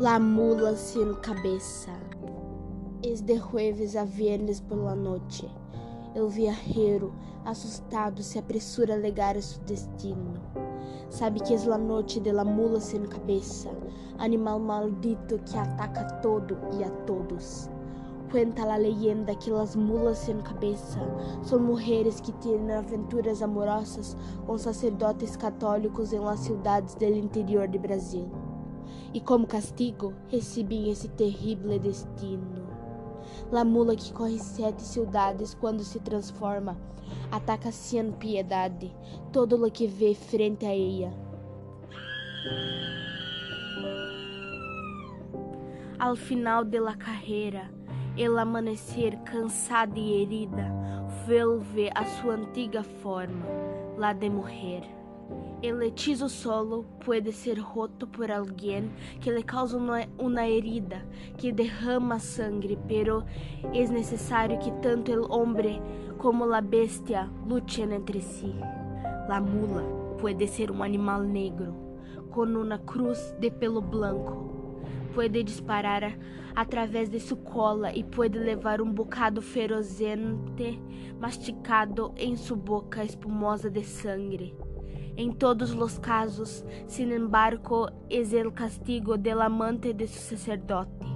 La mula sin cabeza. Es de jueves a viernes por la noche. El viajero, assustado, se apresura a legar su destino. Sabe que es la noche de la mula sin cabeza, animal maldito que ataca a todo y a todos. Cuenta la leyenda que las mulas sin cabeza son mujeres que tienen aventuras amorosas con sacerdotes católicos en las ciudades del interior de Brasil. E como castigo, recebem esse terrível destino. La mula que corre sete ciudades quando se transforma, ataca sem piedade todo lo que vê frente a ella. Al final de la carreira, el amanecer cansada e herida, vuelve a sua antiga forma, la de morrer. El hechizo solo puede ser roto por alguien que le causa una, herida que derrama sangre, pero es necesario que tanto el hombre como la bestia luchen entre sí. La mula puede ser un animal negro con una cruz de pelo blanco. Puede disparar a través de su cola y puede levar un bocado ferozente masticado en su boca espumosa de sangre. Em todos os casos, sin embargo, é o castigo del amante de su sacerdote.